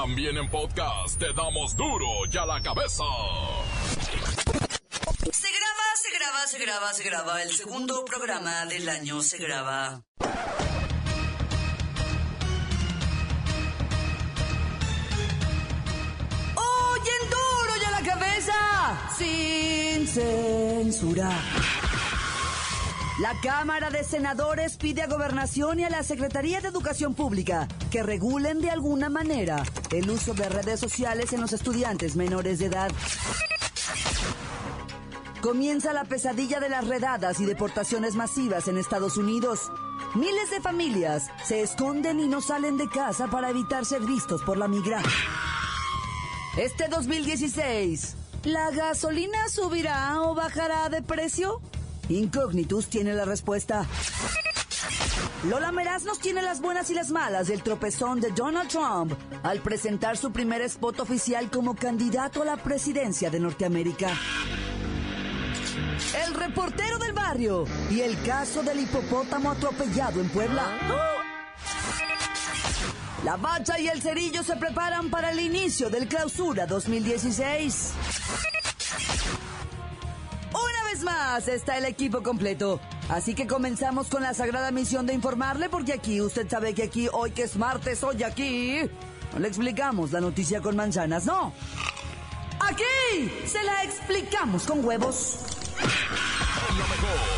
También en podcast te damos duro y a la cabeza. Se graba, se graba, se graba, se graba. El segundo programa del año se graba. ¡Oyen duro y a la cabeza! Sin censura. La Cámara de Senadores pide a Gobernación y a la Secretaría de Educación Pública que regulen de alguna manera el uso de redes sociales en los estudiantes menores de edad. Comienza la pesadilla de las redadas y deportaciones masivas en Estados Unidos. Miles de familias se esconden y no salen de casa para evitar ser vistos por la migra. Este 2016, ¿la gasolina subirá o bajará de precio? Incognitus tiene la respuesta. Lola Meraz nos tiene las buenas y las malas del tropezón de Donald Trump al presentar su primer spot oficial como candidato a la presidencia de Norteamérica. El reportero del barrio y el caso del hipopótamo atropellado en Puebla. La bacha y el cerillo se preparan para el inicio del clausura 2016. Vez más está el equipo completo. Así que comenzamos con la sagrada misión de informarle, porque aquí, usted sabe que aquí, hoy que es martes, hoy aquí, no le explicamos la noticia con manzanas, no. Aquí se la explicamos con huevos. Lo mejor,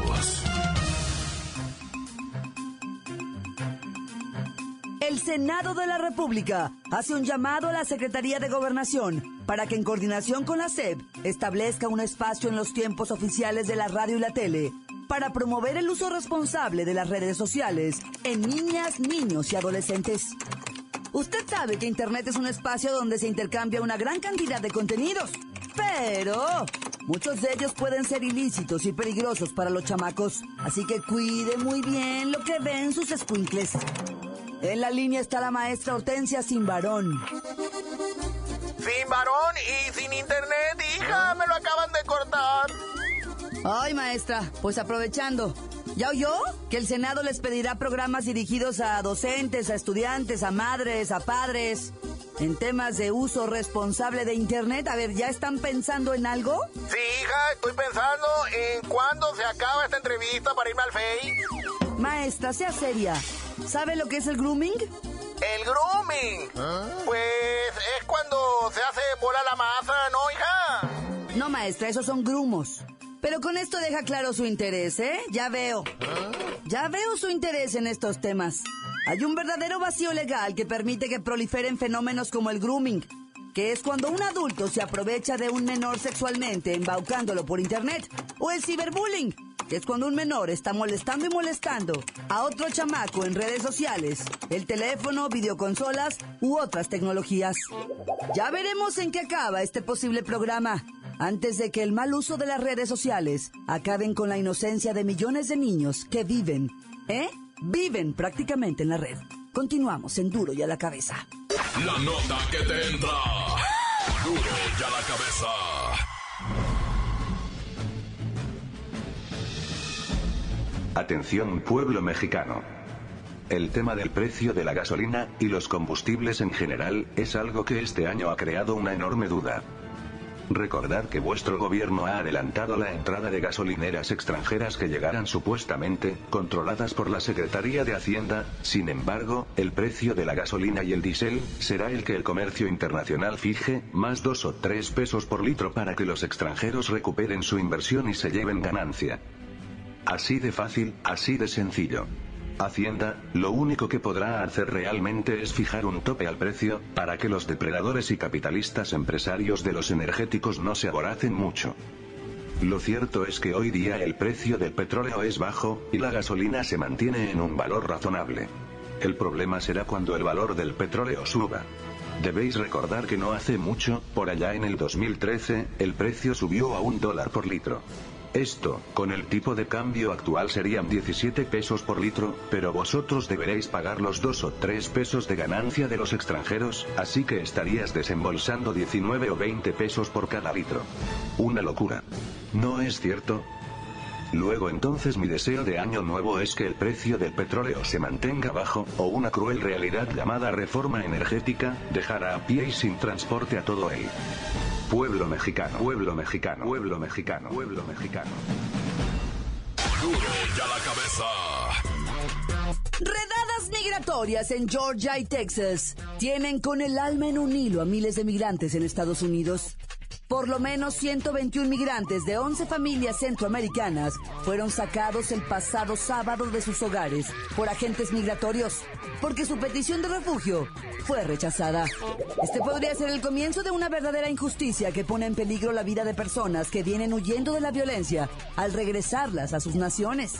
El Senado de la República hace un llamado a la Secretaría de Gobernación para que en coordinación con la SEP establezca un espacio en los tiempos oficiales de la radio y la tele para promover el uso responsable de las redes sociales en niñas, niños y adolescentes. Usted sabe que Internet es un espacio donde se intercambia una gran cantidad de contenidos, pero muchos de ellos pueden ser ilícitos y peligrosos para los chamacos, así que cuide muy bien lo que ven sus escuincles. En la línea está la maestra Hortensia Simbarón. Sin varón y sin internet, hija, me lo acaban de cortar. Ay, maestra, pues aprovechando. ¿Ya oyó? Que el Senado les pedirá programas dirigidos a docentes, a estudiantes, a madres, a padres, en temas de uso responsable de Internet. A ver, ¿ya están pensando en algo? Sí, hija, estoy pensando en cuándo se acaba esta entrevista para irme al Face. Maestra, sea seria. ¿Sabe lo que es el grooming? El grooming. Pues es cuando se hace bola la masa, ¿no, hija? No, maestra, esos son grumos. Pero con esto deja claro su interés, ¿eh? Ya veo. Ya veo su interés en estos temas. Hay un verdadero vacío legal que permite que proliferen fenómenos como el grooming, que es cuando un adulto se aprovecha de un menor sexualmente embaucándolo por internet, o el ciberbullying, es cuando un menor está molestando y molestando a otro chamaco en redes sociales, el teléfono, videoconsolas u otras tecnologías. Ya veremos en qué acaba este posible programa, antes de que el mal uso de las redes sociales acaben con la inocencia de millones de niños que viven, ¿eh? Viven prácticamente en la red. Continuamos en Duro y a la cabeza. La nota que te entra. Duro y a la cabeza. Atención pueblo mexicano. El tema del precio de la gasolina, y los combustibles en general, es algo que este año ha creado una enorme duda. Recordad que vuestro gobierno ha adelantado la entrada de gasolineras extranjeras que llegarán supuestamente, controladas por la Secretaría de Hacienda, sin embargo, el precio de la gasolina y el diésel, será el que el comercio internacional fije, más dos o tres pesos por litro para que los extranjeros recuperen su inversión y se lleven ganancia. Así de fácil, así de sencillo. Hacienda, lo único que podrá hacer realmente es fijar un tope al precio, para que los depredadores y capitalistas empresarios de los energéticos no se aboracen mucho. Lo cierto es que hoy día el precio del petróleo es bajo, y la gasolina se mantiene en un valor razonable. El problema será cuando el valor del petróleo suba. Debéis recordar que no hace mucho, por allá en el 2013, el precio subió a un dólar por litro. Esto, con el tipo de cambio actual serían 17 pesos por litro, pero vosotros deberéis pagar los 2 o 3 pesos de ganancia de los extranjeros, así que estarías desembolsando 19 o 20 pesos por cada litro. Una locura. ¿No es cierto? Luego entonces mi deseo de año nuevo es que el precio del petróleo se mantenga bajo, o una cruel realidad llamada reforma energética, dejará a pie y sin transporte a todo el pueblo mexicano, pueblo mexicano, pueblo mexicano, pueblo mexicano. Ya la cabeza. Redadas migratorias en Georgia y Texas tienen con el alma en un hilo a miles de migrantes en Estados Unidos. Por lo menos 121 migrantes de 11 familias centroamericanas fueron sacados el pasado sábado de sus hogares por agentes migratorios, porque su petición de refugio fue rechazada. Este podría ser el comienzo de una verdadera injusticia que pone en peligro la vida de personas que vienen huyendo de la violencia al regresarlas a sus naciones.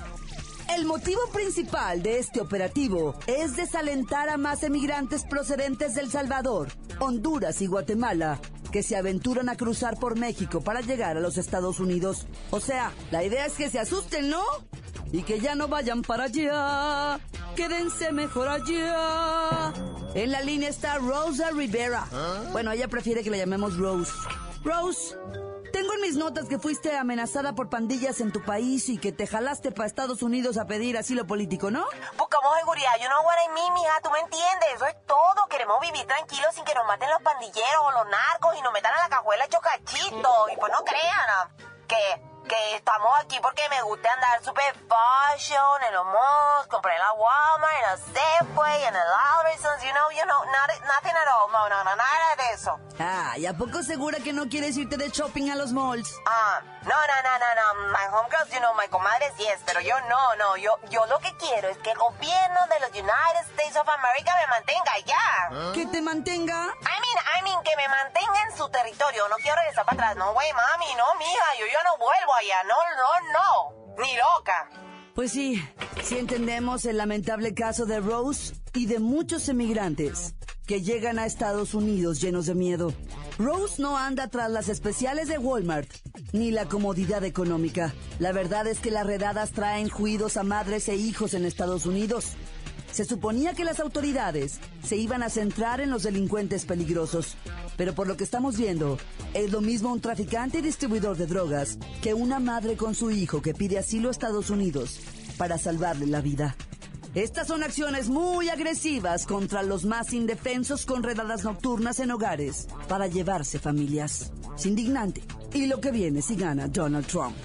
El motivo principal de este operativo es desalentar a más emigrantes procedentes del Salvador, Honduras y Guatemala que se aventuran a cruzar por México para llegar a los Estados Unidos. O sea, la idea es que se asusten, ¿no? Y que ya no vayan para allá. Quédense mejor allá. En la línea está Rosa Rivera. Bueno, ella prefiere que la llamemos Rose. Rose, tengo en mis notas que fuiste amenazada por pandillas en tu país y que te jalaste para Estados Unidos a pedir asilo político, ¿no? Buscamos seguridad, you know what I mean, mija, tú me entiendes, eso es todo. Queremos vivir tranquilos sin que nos maten los pandilleros o los narcos y nos metan a la cajuela hecho cachito. Y pues no crean que que estamos aquí porque me gusta andar super fashion en los malls, compré en la Walmart, en el Safeway, en el Albertsons, you know, you know, not, nothing at all, no, no, no, nada de eso. Ah, ¿y a poco segura que no quieres irte de shopping a los malls? Ah, no, no, no, no, no, my homegirls, you know, my comadres, yes, pero yo no, no, yo, yo lo que quiero es que el gobierno de los United States of America me mantenga allá. ¿Que te mantenga? I mean, I mean, que me mantenga en su territorio, no quiero regresar para atrás, no, güey, mami, no, mija, yo ya no vuelvo no, no, no, ni loca. Pues sí, sí entendemos el lamentable caso de Rose y de muchos emigrantes que llegan a Estados Unidos llenos de miedo. Rose no anda tras las especiales de Walmart ni la comodidad económica. La verdad es que las redadas traen juidos a madres e hijos en Estados Unidos. Se suponía que las autoridades se iban a centrar en los delincuentes peligrosos, pero por lo que estamos viendo, es lo mismo un traficante y distribuidor de drogas que una madre con su hijo que pide asilo a Estados Unidos para salvarle la vida. Estas son acciones muy agresivas contra los más indefensos con redadas nocturnas en hogares para llevarse familias. Es indignante. Y lo que viene si gana Donald Trump.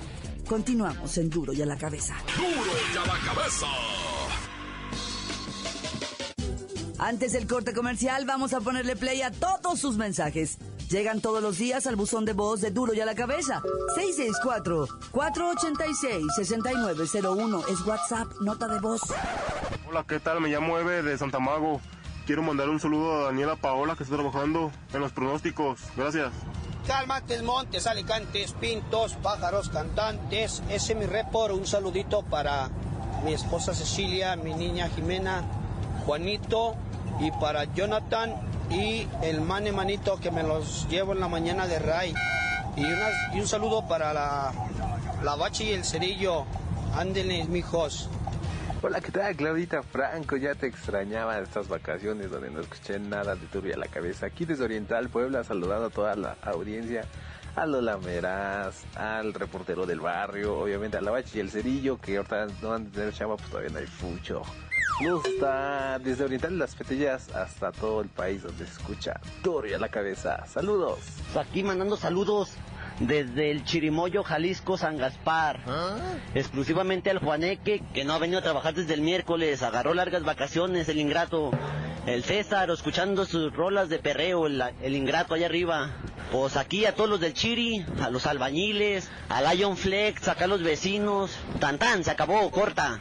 Continuamos en Duro y a la cabeza. Duro y a la cabeza. Antes del corte comercial, vamos a ponerle play a todos sus mensajes. Llegan todos los días al buzón de voz de Duro y a la Cabeza. 664-486-6901 es WhatsApp, nota de voz. Hola, ¿qué tal? Me llamo Eve de Santa Mago. Quiero mandar un saludo a Daniela Paola que está trabajando en los pronósticos. Gracias. Calmates, montes, alicantes, pintos, pájaros, cantantes. Ese es mi report. Un saludito para mi esposa Cecilia, mi niña Jimena, Juanito y para Jonathan y el mane manito que me los llevo en la mañana de Ray. Y, unas- y un saludo para la, la Bachi y el Cerillo. Ándenle, mijos. Hola, ¿qué tal? Claudita Franco, ya te extrañaba estas vacaciones donde no escuché nada de turbia la cabeza. Aquí desde Oriental Puebla, saludando a toda la audiencia, a Lola Meraz, al reportero del barrio, obviamente a la Bachi y el Cerillo, que ahorita no van a tener chamba, pues todavía no hay fucho. Está desde Oriental Las Petillas hasta todo el país donde se escucha turbia a la cabeza. Saludos. Aquí mandando saludos desde el Chirimoyo, Jalisco, San Gaspar. Exclusivamente al Juaneque, que no ha venido a trabajar desde el miércoles, agarró largas vacaciones, el ingrato. El César, escuchando sus rolas de perreo, el, el ingrato allá arriba. Pues aquí a todos los del Chiri, a los albañiles, a Lion Flex, acá a los vecinos. Tan tan, se acabó, corta.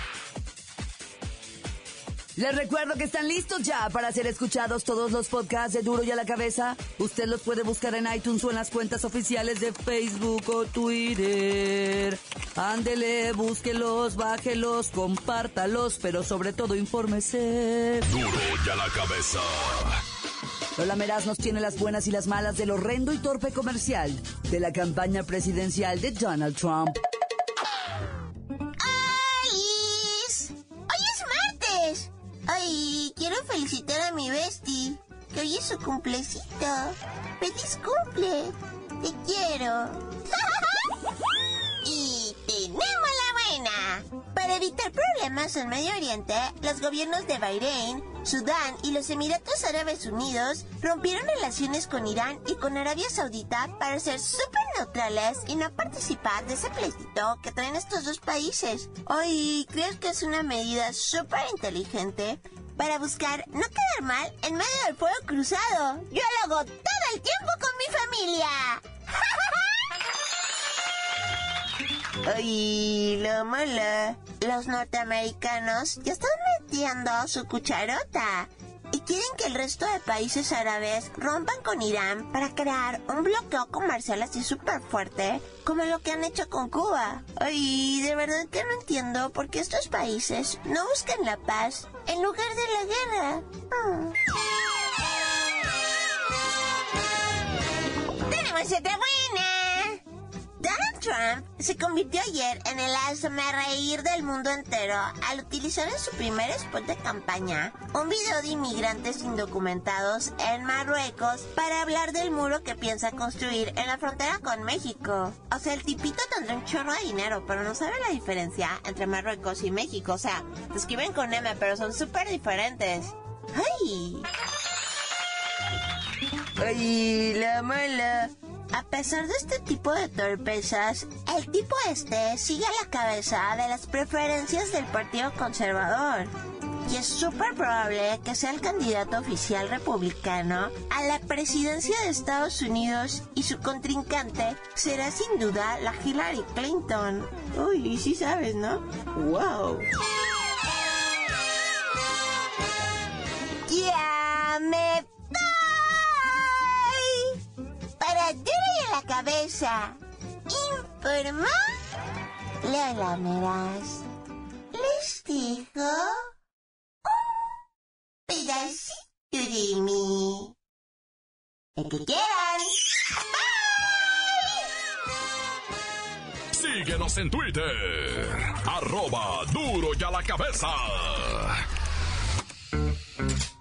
Les recuerdo que están listos ya para ser escuchados todos los podcasts de Duro y a la Cabeza. Usted los puede buscar en iTunes o en las cuentas oficiales de Facebook o Twitter. Ándele, búsquelos, bájelos, compártalos, pero sobre todo infórmese. Duro y a la Cabeza. Lola Meraz nos tiene las buenas y las malas del horrendo y torpe comercial de la campaña presidencial de Donald Trump. Su cumplecito. ¡Feliz cumple! ¡Te quiero! y tenemos la buena. Para evitar problemas en Medio Oriente, los gobiernos de Bahrein, Sudán y los Emiratos Árabes Unidos rompieron relaciones con Irán y con Arabia Saudita para ser súper neutrales y no participar de ese pleitito que traen estos dos países. Hoy creo que es una medida súper inteligente para buscar no quedar mal en medio del fuego cruzado. Yo lo hago todo el tiempo con mi familia. Ay, la mala. Los norteamericanos ya están metiendo su cucharota y quieren que el resto de países árabes rompan con Irán para crear un bloqueo comercial así súper fuerte como lo que han hecho con Cuba. Ay, de verdad que no entiendo por qué estos países no buscan la paz en lugar de la guerra. Mm. ¡Tenemos otra buena! Trump se convirtió ayer en el reír del mundo entero al utilizar en su primer spot de campaña un video de inmigrantes indocumentados en Marruecos para hablar del muro que piensa construir en la frontera con México. O sea, el tipito tendrá un chorro de dinero, pero no sabe la diferencia entre Marruecos y México. O sea, se escriben con M, pero son súper diferentes. ¡Ay! ¡Ay, la mala! A pesar de este tipo de torpezas, el tipo este sigue a la cabeza de las preferencias del Partido Conservador. Y es súper probable que sea el candidato oficial republicano a la presidencia de Estados Unidos y su contrincante será sin duda la Hillary Clinton. Uy, sí sabes, ¿no? ¡Wow! Cabeza. Informó Lola Meraz. Les digo un pedacito de mí. El que quieran. Síguenos en Twitter. Arroba duro y a la cabeza.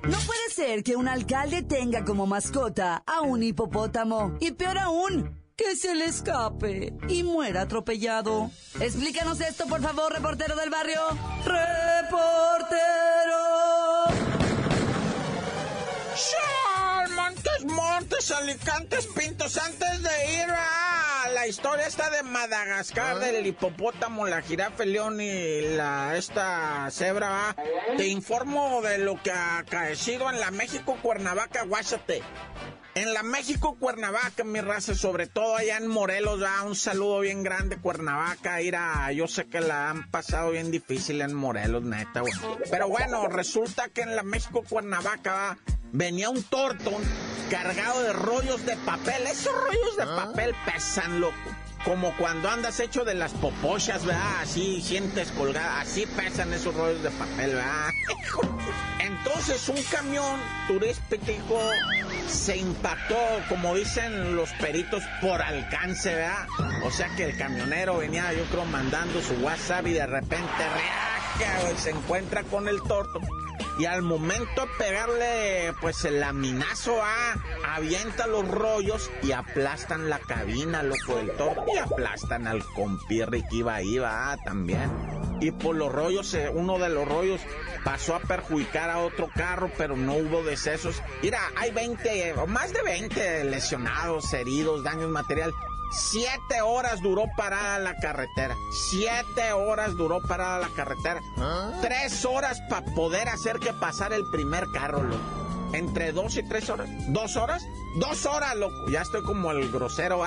No puede ser que un alcalde tenga como mascota a un hipopótamo. Y peor aún, que se le escape y muera atropellado. Explícanos esto, por favor, reportero del barrio. ¡Reportero! Montes, Montes, Alicantes, Pintos, antes de ir a la historia esta de Madagascar, del hipopótamo, la jirafa, el león y la esta cebra, ¿va? te informo de lo que ha acaecido en la México Cuernavaca, Guásate. En la México Cuernavaca, mi raza, sobre todo allá en Morelos, ¿va? un saludo bien grande, Cuernavaca, Ira, yo sé que la han pasado bien difícil en Morelos, neta, güey. Pero bueno, resulta que en la México Cuernavaca, ¿va? venía un tortón cargado de rollos de papel. Esos rollos de papel pesan, loco. Como cuando andas hecho de las popochas, ¿verdad? Así, sientes colgada. Así pesan esos rollos de papel, ¿verdad? Entonces un camión turístico se impactó, como dicen los peritos, por alcance, ¿verdad? O sea que el camionero venía, yo creo, mandando su WhatsApp y de repente reaja, se encuentra con el torto y al momento de pegarle pues el laminazo a avienta los rollos y aplastan la cabina loco del toro y aplastan al compirri que iba ahí va también. Y por los rollos eh, uno de los rollos pasó a perjudicar a otro carro pero no hubo decesos. Mira hay 20 o más de 20 lesionados heridos daños material Siete horas duró parada la carretera. Siete horas duró parada la carretera. Tres horas para poder hacer que pasara el primer carro, loco. entre dos y tres horas. ¿Dos horas? Dos horas, loco. Ya estoy como el grosero.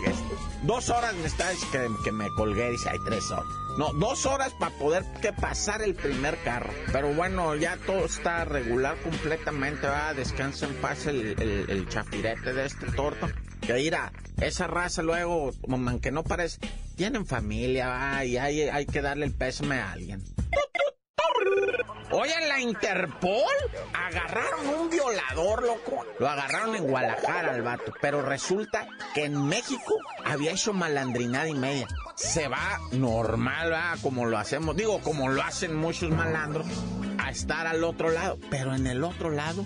dos horas me está que, que me colgué. Dice, hay tres horas. No, dos horas para poder que pasar el primer carro. Pero bueno, ya todo está regular completamente. Va, descansa en paz el, el, chafirete de este torto. Que irá, esa raza luego, aunque no parece, tienen familia, y hay, hay que darle el pésame a alguien. Oye, en la Interpol agarraron un violador, loco. Lo agarraron en Guadalajara al vato. Pero resulta que en México había hecho malandrinada y media. Se va normal, va, como lo hacemos, digo, como lo hacen muchos malandros, a estar al otro lado. Pero en el otro lado,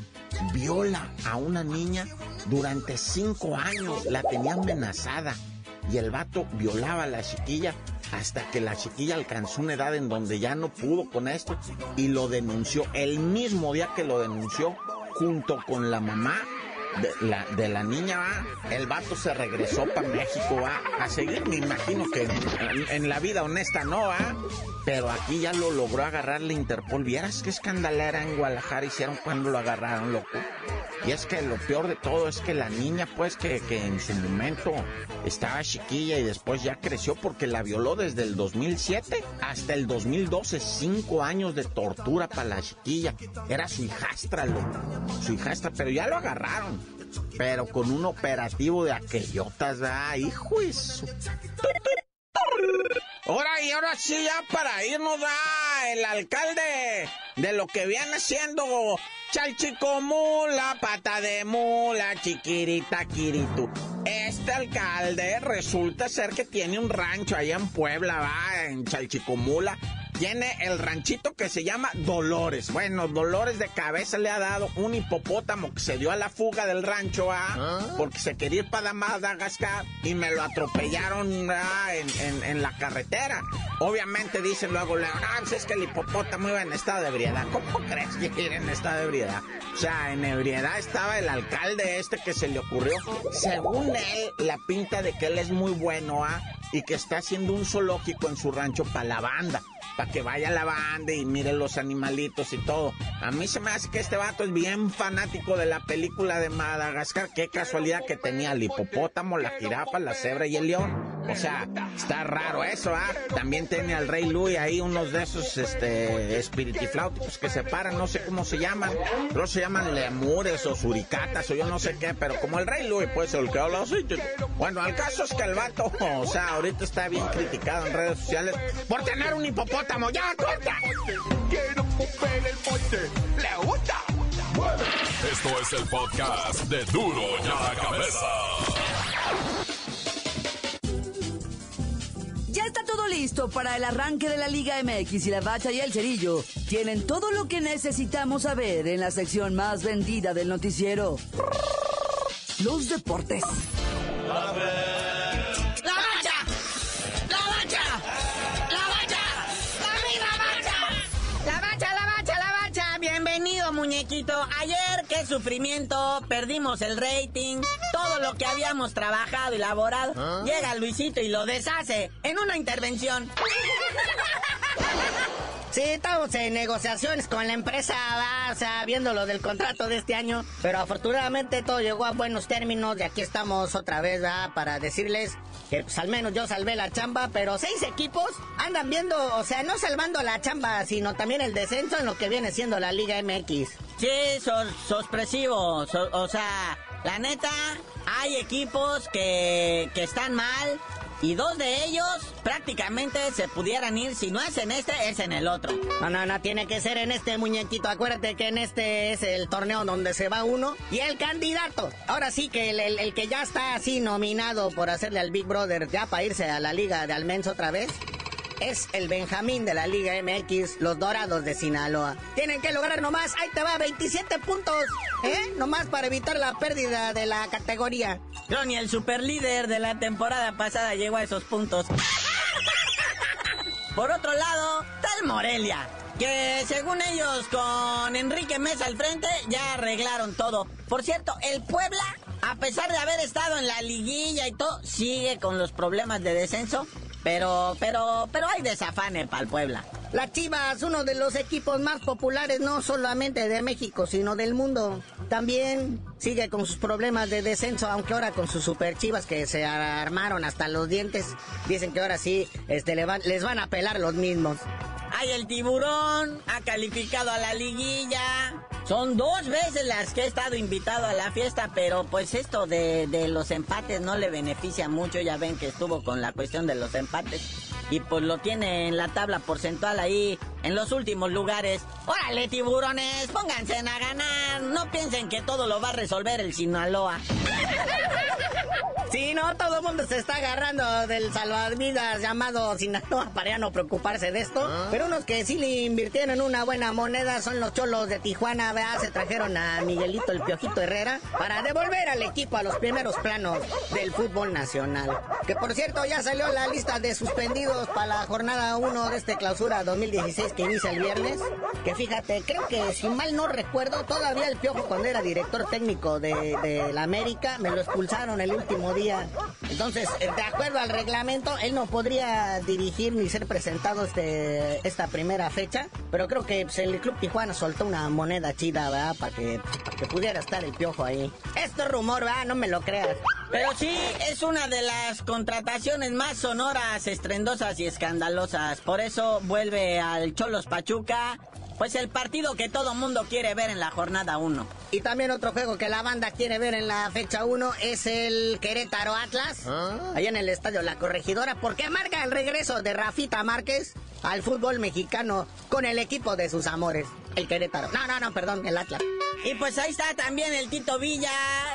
viola a una niña durante cinco años. La tenía amenazada. Y el vato violaba a la chiquilla hasta que la chiquilla alcanzó una edad en donde ya no pudo con esto y lo denunció. El mismo día que lo denunció, junto con la mamá de la, de la niña, el vato se regresó para México ¿va? a seguir, me imagino que en, la vida honesta no, ¿va? pero aquí ya lo logró agarrar la Interpol. Vieras qué escandalera en Guadalajara hicieron cuando lo agarraron, loco. Y es que lo peor de todo es que la niña, pues, que, que en su momento estaba chiquilla y después ya creció porque la violó desde el 2007 hasta el 2012. Cinco años de tortura para la chiquilla. Era su hijastra, loco. Su hijastra, pero ya lo agarraron. Pero con un operativo de aquellotas, ¿verdad? Hijo eso. Ahora y ahora sí, ya para irnos da el alcalde de lo que viene siendo Chalchico Mula, pata de mula, chiquirita, quiritu. Este alcalde resulta ser que tiene un rancho allá en Puebla, va, en Chalchicomula tiene el ranchito que se llama Dolores. Bueno, Dolores de cabeza le ha dado un hipopótamo que se dio a la fuga del rancho, ¿ah? ¿Ah? Porque se quería ir para Madagascar y me lo atropellaron ¿ah? en, la carretera. Obviamente dicen luego, ah, pues es que el hipopótamo iba en estado de ebriedad. ¿Cómo crees que iba en estado de ebriedad? O sea, en ebriedad estaba el alcalde este que se le ocurrió. Según él, la pinta de que él es muy bueno, ¿ah? Y que está haciendo un zoológico en su rancho para la banda para que vaya la banda y mire los animalitos y todo. A mí se me hace que este vato es bien fanático de la película de Madagascar. Qué casualidad que tenía el hipopótamo, la jirafa, la cebra y el león. O sea, está raro eso, ¿ah? También tiene al rey Louis ahí unos de esos, este, espiritifláuticos que se paran, no sé cómo se llaman. Pero se llaman lemures o suricatas o yo no sé qué, pero como el rey Louis, pues el que habla así. Bueno, al caso es que el vato, o sea, ahorita está bien criticado en redes sociales por tener un hipopótamo. ¡Ya, corta! Quiero el ¡Le gusta! Esto es el podcast de Duro ya la cabeza. Listo para el arranque de la Liga MX y la Bacha y el Cerillo tienen todo lo que necesitamos saber en la sección más vendida del noticiero. Los deportes. ayer qué sufrimiento, perdimos el rating, todo lo que habíamos trabajado y elaborado. ¿Ah? Llega Luisito y lo deshace en una intervención. Sí, estamos en negociaciones con la empresa, o sea, viendo lo del contrato de este año, pero afortunadamente todo llegó a buenos términos y aquí estamos otra vez, ¿verdad? Para decirles que pues, al menos yo salvé la chamba, pero seis equipos andan viendo, o sea, no salvando la chamba, sino también el descenso en lo que viene siendo la Liga MX. Sí, sos, sorpresivo, o sea, la neta, hay equipos que, que están mal, y dos de ellos prácticamente se pudieran ir, si no es en este, es en el otro. No, no, no, tiene que ser en este muñequito. Acuérdate que en este es el torneo donde se va uno y el candidato. Ahora sí que el, el que ya está así nominado por hacerle al Big Brother ya para irse a la liga de Almenso otra vez es el Benjamín de la Liga MX, los Dorados de Sinaloa. Tienen que lograr nomás, ahí te va, 27 puntos, ¿eh? Nomás para evitar la pérdida de la categoría. Johnny, el superlíder de la temporada pasada llegó a esos puntos. Por otro lado, tal Morelia, que según ellos con Enrique Mesa al frente ya arreglaron todo. Por cierto, el Puebla, a pesar de haber estado en la liguilla y todo, sigue con los problemas de descenso pero, pero, pero hay desafane para el Puebla. La Chivas, uno de los equipos más populares no solamente de México, sino del mundo. También sigue con sus problemas de descenso, aunque ahora con sus super chivas que se armaron hasta los dientes, dicen que ahora sí este, les van a pelar los mismos. Ay, el tiburón ha calificado a la liguilla. Son dos veces las que he estado invitado a la fiesta, pero pues esto de, de, los empates no le beneficia mucho. Ya ven que estuvo con la cuestión de los empates. Y pues lo tiene en la tabla porcentual ahí, en los últimos lugares. Órale, tiburones, pónganse a ganar. No piensen que todo lo va a resolver el Sinaloa. Sí, no, todo el mundo se está agarrando del salvavidas llamado Sinaloa para no preocuparse de esto. ¿Ah? Pero unos que sí le invirtieron una buena moneda son los cholos de Tijuana, ¿verdad? Se trajeron a Miguelito el Piojito Herrera para devolver al equipo a los primeros planos del fútbol nacional. Que por cierto, ya salió la lista de suspendidos para la jornada 1 de este clausura 2016 que inicia el viernes. Que fíjate, creo que si mal no recuerdo, todavía el Piojo cuando era director técnico de, de la América, me lo expulsaron el último día entonces, de acuerdo al reglamento, él no podría dirigir ni ser presentado este, esta primera fecha, pero creo que pues, el Club Tijuana soltó una moneda chida. Para que, que pudiera estar el piojo ahí. Esto es rumor, ¿verdad? No me lo creas. Pero sí, es una de las contrataciones más sonoras, estrendosas y escandalosas. Por eso vuelve al Cholos Pachuca pues el partido que todo mundo quiere ver en la jornada 1. Y también otro juego que la banda quiere ver en la fecha 1 es el Querétaro Atlas, ¿Ah? allá en el estadio La Corregidora, porque marca el regreso de Rafita Márquez al fútbol mexicano con el equipo de sus amores, el Querétaro. No, no, no, perdón, el Atlas. Y pues ahí está también el Tito Villa,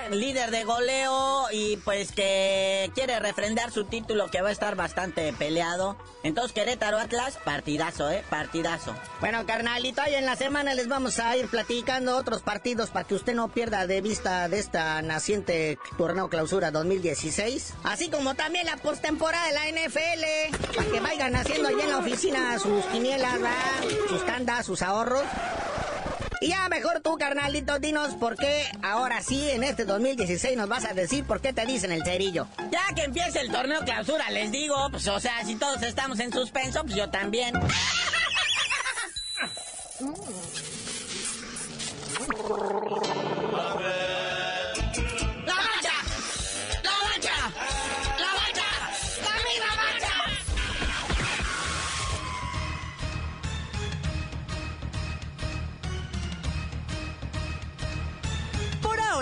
líder de goleo y pues que quiere refrendar su título que va a estar bastante peleado. Entonces Querétaro Atlas, partidazo, eh, partidazo. Bueno, carnalito, hoy en la semana les vamos a ir platicando otros partidos para que usted no pierda de vista de esta naciente torneo clausura 2016. Así como también la postemporada de la NFL, para que vayan haciendo allá en la oficina sus quinielas, sus tandas, sus ahorros. Y ya mejor tú, carnalito, dinos por qué ahora sí, en este 2016, nos vas a decir por qué te dicen el cerillo. Ya que empiece el torneo clausura, les digo, pues o sea, si todos estamos en suspenso, pues yo también.